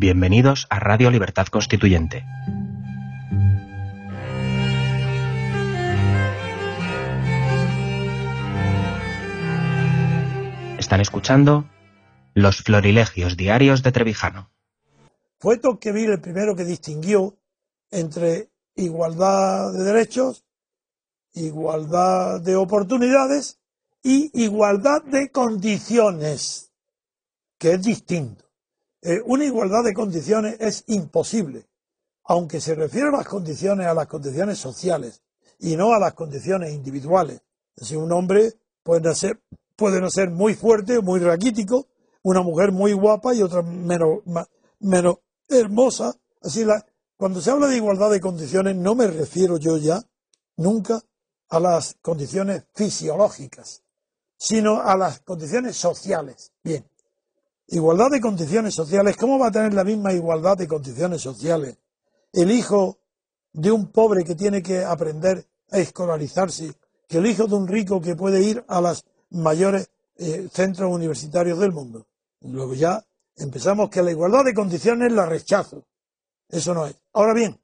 Bienvenidos a Radio Libertad Constituyente. Están escuchando Los Florilegios Diarios de Trevijano. Fue Tocqueville el primero que distinguió entre igualdad de derechos, igualdad de oportunidades y igualdad de condiciones, que es distinto. Eh, una igualdad de condiciones es imposible, aunque se refiere a las condiciones a las condiciones sociales y no a las condiciones individuales. Es un hombre puede ser, puede no ser muy fuerte, muy raquítico, una mujer muy guapa y otra menos, menos hermosa. Así la, cuando se habla de igualdad de condiciones no me refiero yo ya nunca a las condiciones fisiológicas, sino a las condiciones sociales. Bien, igualdad de condiciones sociales, ¿cómo va a tener la misma igualdad de condiciones sociales el hijo de un pobre que tiene que aprender a escolarizarse que el hijo de un rico que puede ir a los mayores eh, centros universitarios del mundo? Luego ya empezamos que la igualdad de condiciones la rechazo. Eso no es. Ahora bien,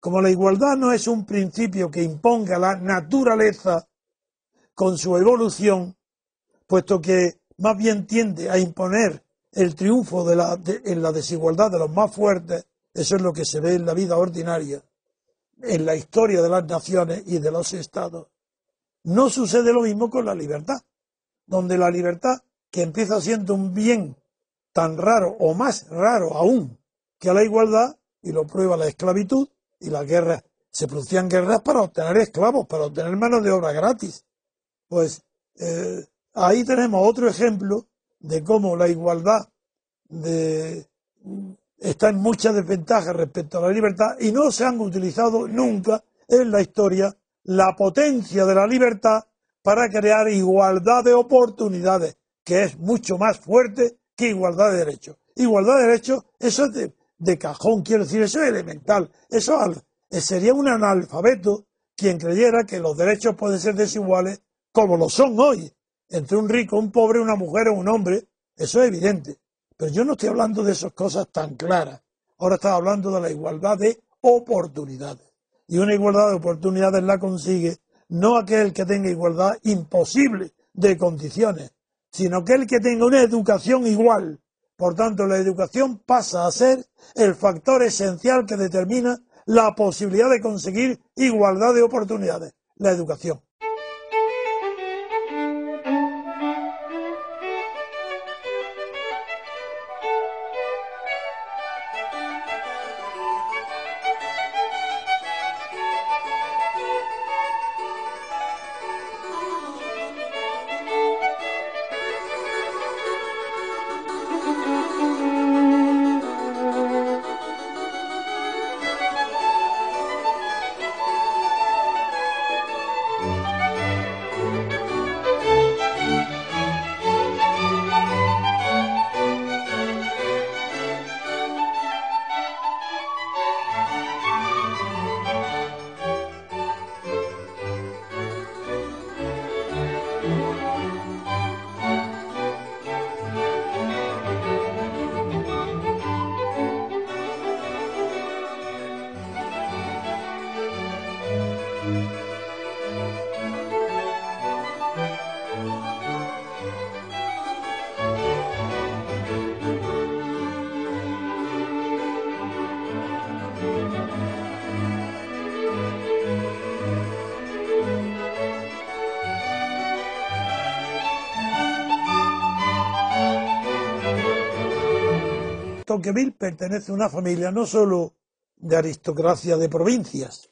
como la igualdad no es un principio que imponga la naturaleza con su evolución, puesto que más bien tiende a imponer el triunfo de la, en la desigualdad de los más fuertes, eso es lo que se ve en la vida ordinaria, en la historia de las naciones y de los estados. No sucede lo mismo con la libertad, donde la libertad, que empieza siendo un bien tan raro o más raro aún que la igualdad, y lo prueba la esclavitud y las guerras, se producían guerras para obtener esclavos, para obtener mano de obra gratis. Pues eh, ahí tenemos otro ejemplo de cómo la igualdad de, está en mucha desventaja respecto a la libertad y no se han utilizado nunca en la historia la potencia de la libertad para crear igualdad de oportunidades, que es mucho más fuerte que igualdad de derechos. Igualdad de derechos, eso es de, cajón, quiero decir, eso es elemental. Eso sería un analfabeto quien creyera que los derechos pueden ser desiguales como lo son hoy entre un rico, un pobre, una mujer o un hombre, eso es evidente. Pero yo no estoy hablando de esas cosas tan claras. Ahora estaba hablando de la igualdad de oportunidades. Y una igualdad de oportunidades la consigue no aquel que tenga igualdad imposible de condiciones, sino aquel que tenga una educación igual. Por tanto, la educación pasa a ser el factor esencial que determina la posibilidad de conseguir igualdad de oportunidades, la educación. Tocqueville pertenece a una familia no solo de aristocracia de provincias,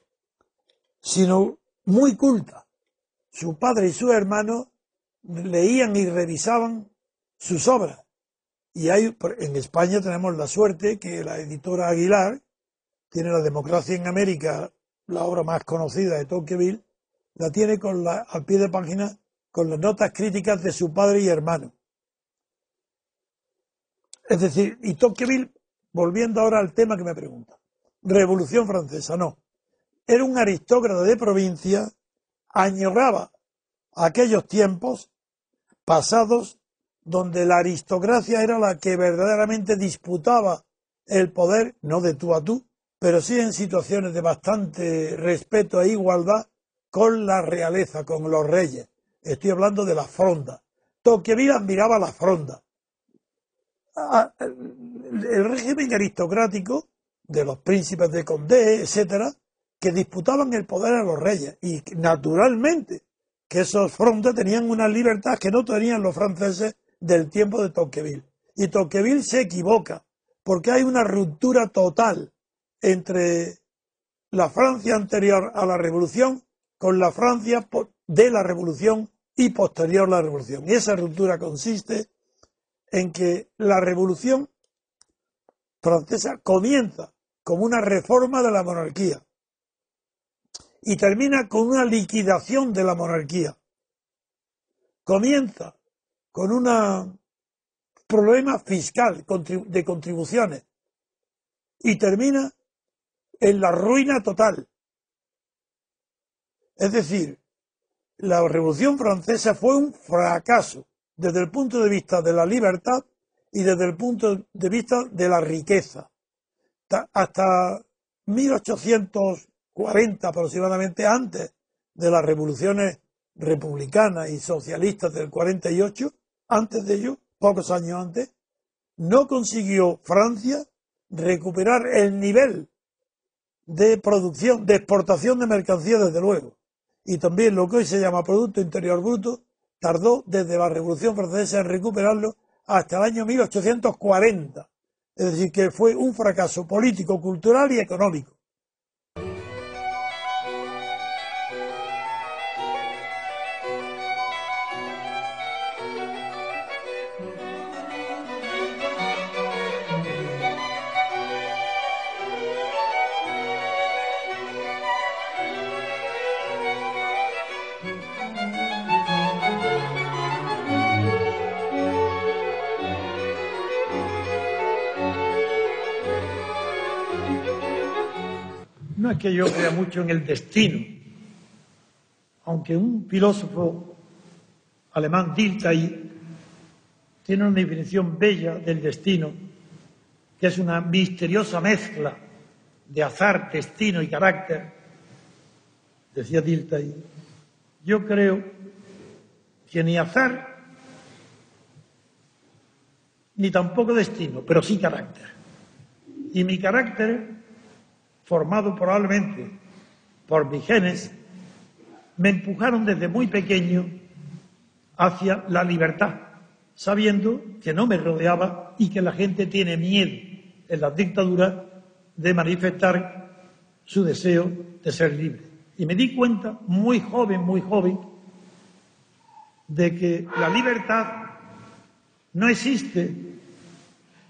sino muy culta. Su padre y su hermano leían y revisaban sus obras. Y hay, en España tenemos la suerte que la editora Aguilar tiene La democracia en América, la obra más conocida de Tocqueville, la tiene con la, al pie de página con las notas críticas de su padre y hermano. Es decir, y Tocqueville, volviendo ahora al tema que me pregunta, Revolución Francesa, no. Era un aristócrata de provincia, añoraba aquellos tiempos pasados donde la aristocracia era la que verdaderamente disputaba el poder, no de tú a tú, pero sí en situaciones de bastante respeto e igualdad con la realeza, con los reyes. Estoy hablando de la fronda. Tocqueville admiraba la fronda. Ah, el régimen aristocrático de los príncipes de Condé, etcétera, que disputaban el poder a los reyes. Y naturalmente que esos frondas tenían una libertad que no tenían los franceses del tiempo de Tocqueville. Y Tocqueville se equivoca, porque hay una ruptura total entre la Francia anterior a la revolución con la Francia de la revolución y posterior a la revolución. Y esa ruptura consiste en que la revolución francesa comienza como una reforma de la monarquía y termina con una liquidación de la monarquía. Comienza con un problema fiscal de contribuciones y termina en la ruina total. Es decir, la Revolución Francesa fue un fracaso desde el punto de vista de la libertad y desde el punto de vista de la riqueza. Hasta 1840 aproximadamente, antes de las revoluciones republicanas y socialistas del 48, antes de ello, pocos años antes, no consiguió Francia recuperar el nivel de producción, de exportación de mercancías, desde luego. Y también lo que hoy se llama Producto Interior Bruto, tardó desde la Revolución Francesa en recuperarlo hasta el año 1840. Es decir, que fue un fracaso político, cultural y económico. Que yo crea mucho en el destino, aunque un filósofo alemán, Dilthey, tiene una definición bella del destino, que es una misteriosa mezcla de azar, destino y carácter, decía Dilthey. Yo creo que ni azar ni tampoco destino, pero sí carácter. Y mi carácter formado probablemente por mis genes, me empujaron desde muy pequeño hacia la libertad, sabiendo que no me rodeaba y que la gente tiene miedo en las dictaduras de manifestar su deseo de ser libre. Y me di cuenta, muy joven, muy joven, de que la libertad no existe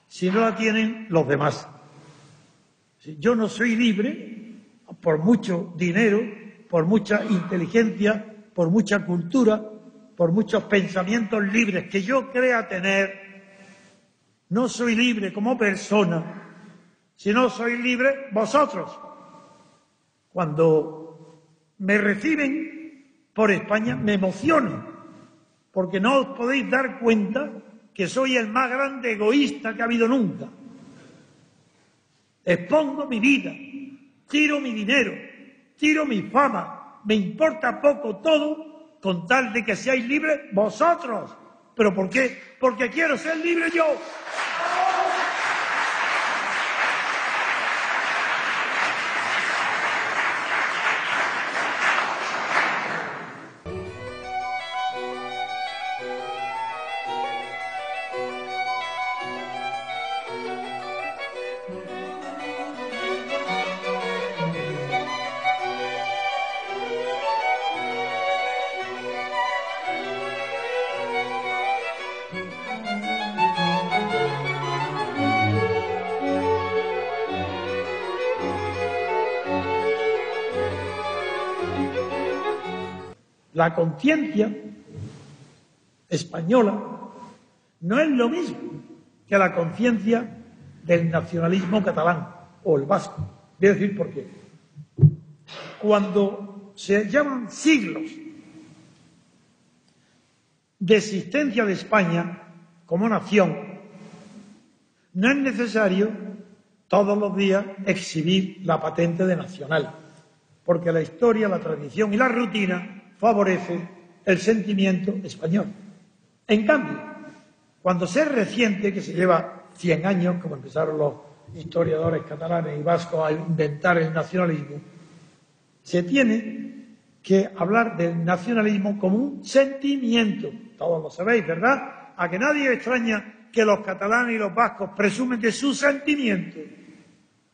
si no la tienen los demás. Yo no soy libre por mucho dinero, por mucha inteligencia, por mucha cultura, por muchos pensamientos libres que yo crea tener. No soy libre como persona, sino soy libre vosotros. Cuando me reciben por España me emociono, porque no os podéis dar cuenta que soy el más grande egoísta que ha habido nunca. Expongo mi vida, tiro mi dinero, tiro mi fama, me importa poco todo con tal de que seáis libres vosotros. ¿Pero por qué? Porque quiero ser libre yo. La conciencia española no es lo mismo que la conciencia del nacionalismo catalán o el vasco. Voy a decir por qué. Cuando se llaman siglos de existencia de España como nación, no es necesario todos los días exhibir la patente de nacional, porque la historia, la tradición y la rutina favorecen el sentimiento español. En cambio, cuando se reciente, que se lleva 100 años, como empezaron los historiadores catalanes y vascos a inventar el nacionalismo, se tiene que hablar del nacionalismo como un sentimiento. Todos lo sabéis, ¿verdad? A que nadie extraña que los catalanes y los vascos presumen de su sentimiento.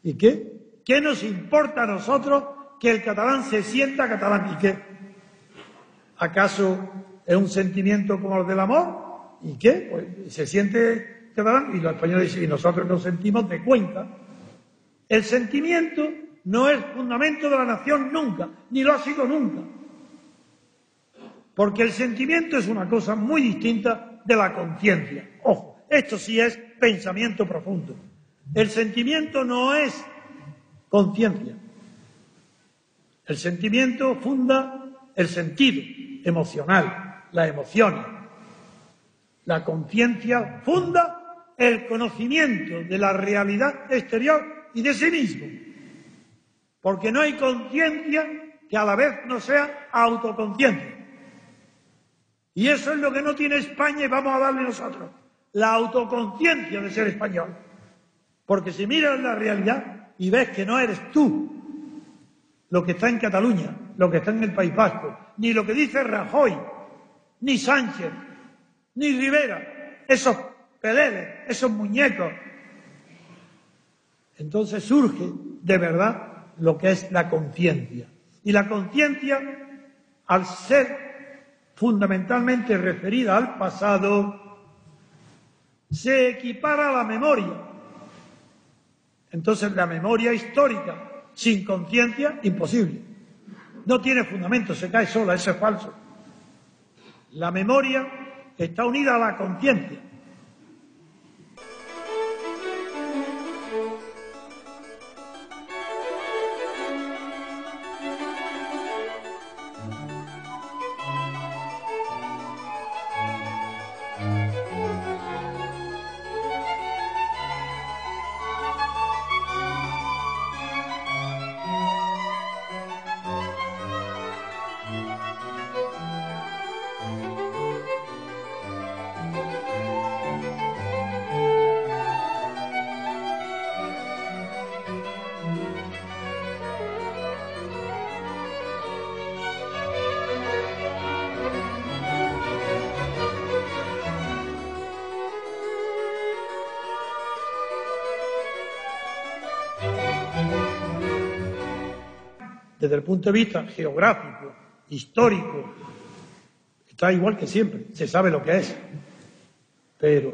¿Y qué? ¿Qué nos importa a nosotros que el catalán se sienta catalán? ¿Y qué? ¿Acaso es un sentimiento como el del amor? ¿Y qué? Pues se siente catalán y los españoles dicen, y nosotros nos sentimos de cuenta. El sentimiento no es fundamento de la nación nunca, ni lo ha sido nunca. Porque el sentimiento es una cosa muy distinta de la conciencia. Ojo, esto sí es pensamiento profundo. El sentimiento no es conciencia. El sentimiento funda el sentido emocional, las emociones. La conciencia funda el conocimiento de la realidad exterior y de sí mismo. Porque no hay conciencia que a la vez no sea autoconciencia. Y eso es lo que no tiene España y vamos a darle nosotros, la autoconciencia de ser español. Porque si miras la realidad y ves que no eres tú lo que está en Cataluña, lo que está en el País Vasco, ni lo que dice Rajoy, ni Sánchez, ni Rivera, esos peleles, esos muñecos. Entonces surge de verdad lo que es la conciencia. Y la conciencia, al ser fundamentalmente referida al pasado, se equipara a la memoria. Entonces la memoria histórica sin conciencia, imposible. No tiene fundamento, se cae sola, eso es falso. La memoria está unida a la conciencia. Desde el punto de vista geográfico, histórico, está igual que siempre, se sabe lo que es. Pero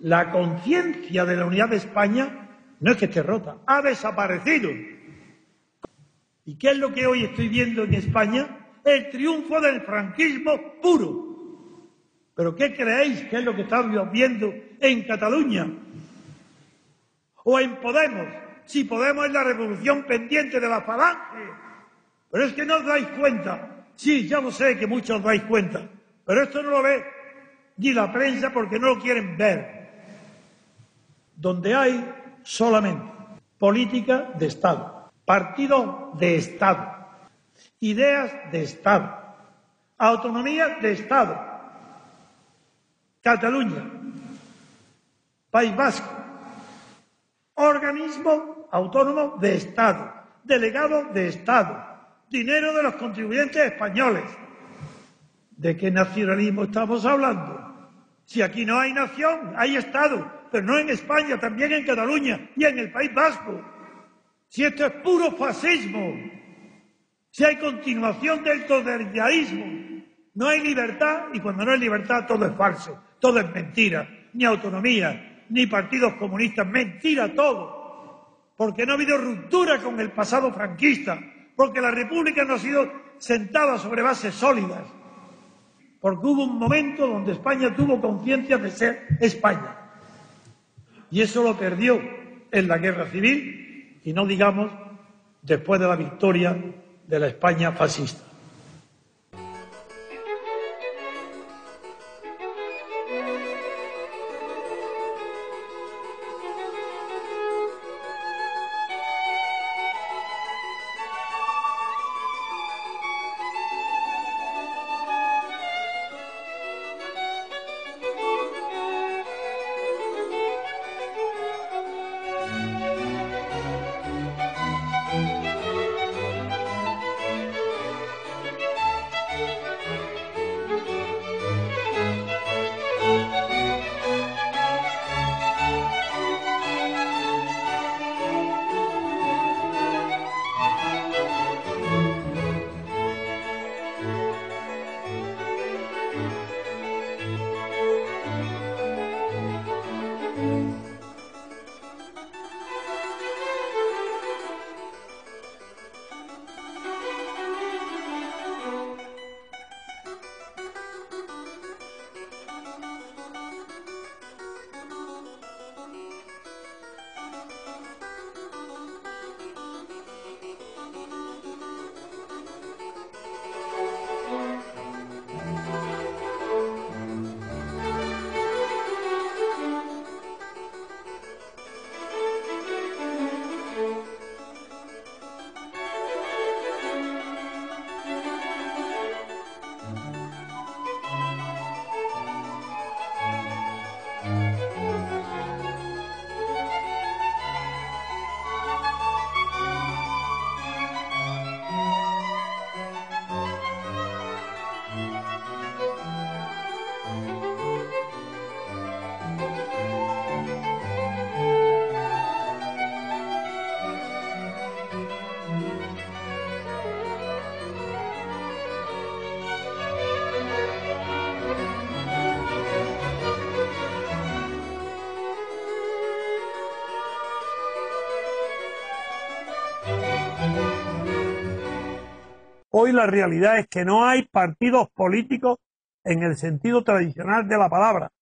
la conciencia de la unidad de España no es que esté rota, ha desaparecido. ¿Y qué es lo que hoy estoy viendo en España? El triunfo del franquismo puro. ¿Pero qué creéis que es lo que estamos viendo en Cataluña? ¿O en Podemos? Si Podemos es la revolución pendiente de la falange pero es que no os dais cuenta. Sí, ya lo sé que muchos os dais cuenta. Pero esto no lo ve ni la prensa porque no lo quieren ver. Donde hay solamente política de Estado, partido de Estado, ideas de Estado, autonomía de Estado, Cataluña, País Vasco, organismo autónomo de Estado, delegado de Estado, dinero de los contribuyentes españoles. ¿De qué nacionalismo estamos hablando? Si aquí no hay nación, hay Estado, pero no en España, también en Cataluña y en el País Vasco. Si esto es puro fascismo, si hay continuación del totalitarismo, no hay libertad y cuando no hay libertad todo es falso, todo es mentira, ni autonomía, ni partidos comunistas, mentira todo, porque no ha habido ruptura con el pasado franquista, porque la República no ha sido sentada sobre bases sólidas, porque hubo un momento donde España tuvo conciencia de ser España. Y eso lo perdió en la guerra civil y no digamos después de la victoria de la España fascista. Hoy la realidad es que no hay partidos políticos en el sentido tradicional de la palabra,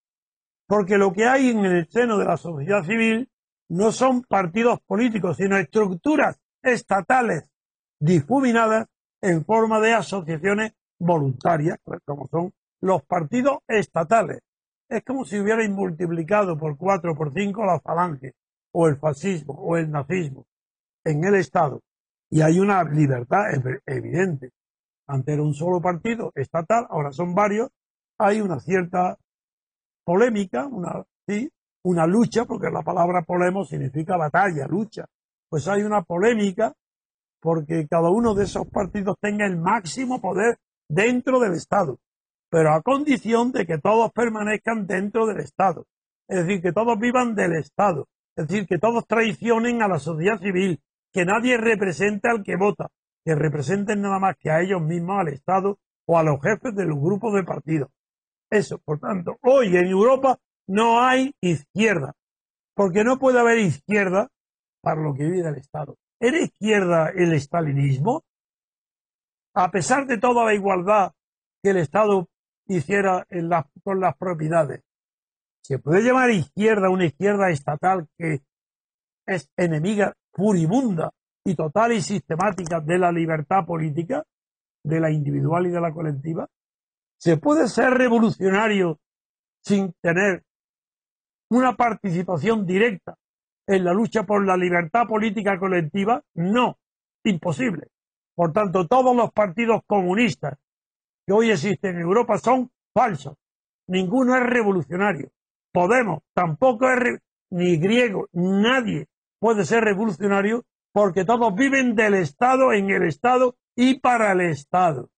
porque lo que hay en el seno de la sociedad civil no son partidos políticos, sino estructuras estatales difuminadas en forma de asociaciones voluntarias, pues, como son los partidos estatales. Es como si hubierais multiplicado por cuatro o por cinco la falange, o el fascismo, o el nazismo, en el Estado. Y hay una libertad evidente. Antes era un solo partido estatal, ahora son varios. Hay una cierta polémica, una, sí, una lucha, porque la palabra polemo significa batalla, lucha. Pues hay una polémica porque cada uno de esos partidos tenga el máximo poder dentro del Estado, pero a condición de que todos permanezcan dentro del Estado. Es decir, que todos vivan del Estado. Es decir, que todos traicionen a la sociedad civil, que nadie represente al que vota, que representen nada más que a ellos mismos, al Estado o a los jefes de los grupos de partidos. Eso, por tanto, hoy en Europa no hay izquierda, porque no puede haber izquierda para lo que vive el Estado. ¿Era izquierda el estalinismo? A pesar de toda la igualdad que el Estado hiciera con las propiedades, ¿se puede llamar izquierda una izquierda estatal que es enemiga furibunda y total y sistemática de la libertad política, de la individual y de la colectiva? ¿Se puede ser revolucionario sin tener una participación directa en la lucha por la libertad política colectiva? No, imposible. Por tanto, todos los partidos comunistas que hoy existen en Europa son falsos. Ninguno es revolucionario. Podemos tampoco es ni griego, nadie puede ser revolucionario porque todos viven del Estado, en el Estado y para el Estado.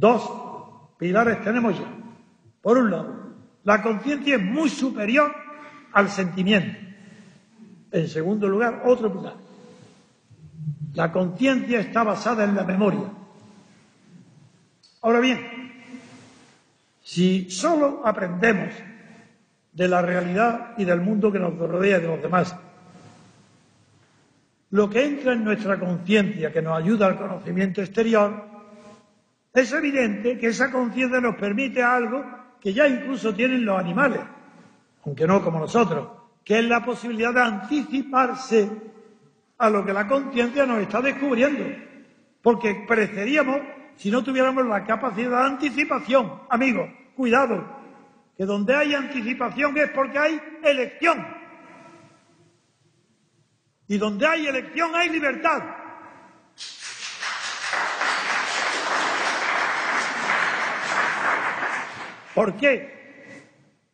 Dos pilares tenemos ya. Por un lado, la conciencia es muy superior al sentimiento. En segundo lugar, otro pilar. La conciencia está basada en la memoria. Ahora bien, si solo aprendemos de la realidad y del mundo que nos rodea y de los demás, lo que entra en nuestra conciencia, que nos ayuda al conocimiento exterior, es evidente que esa conciencia nos permite algo que ya incluso tienen los animales, aunque no como nosotros, que es la posibilidad de anticiparse a lo que la conciencia nos está descubriendo. Porque pereceríamos si no tuviéramos la capacidad de anticipación. Amigos, cuidado, que donde hay anticipación es porque hay elección. Y donde hay elección hay libertad. ¿Por qué?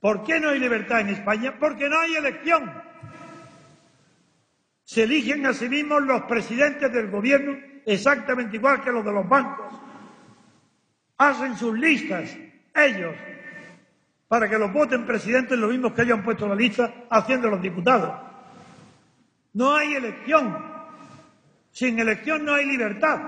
¿Por qué no hay libertad en España? Porque no hay elección. Se eligen a sí mismos los presidentes del gobierno exactamente igual que los de los bancos. Hacen sus listas ellos para que los voten presidentes los mismos que ellos han puesto la lista haciendo los diputados. No hay elección. Sin elección no hay libertad.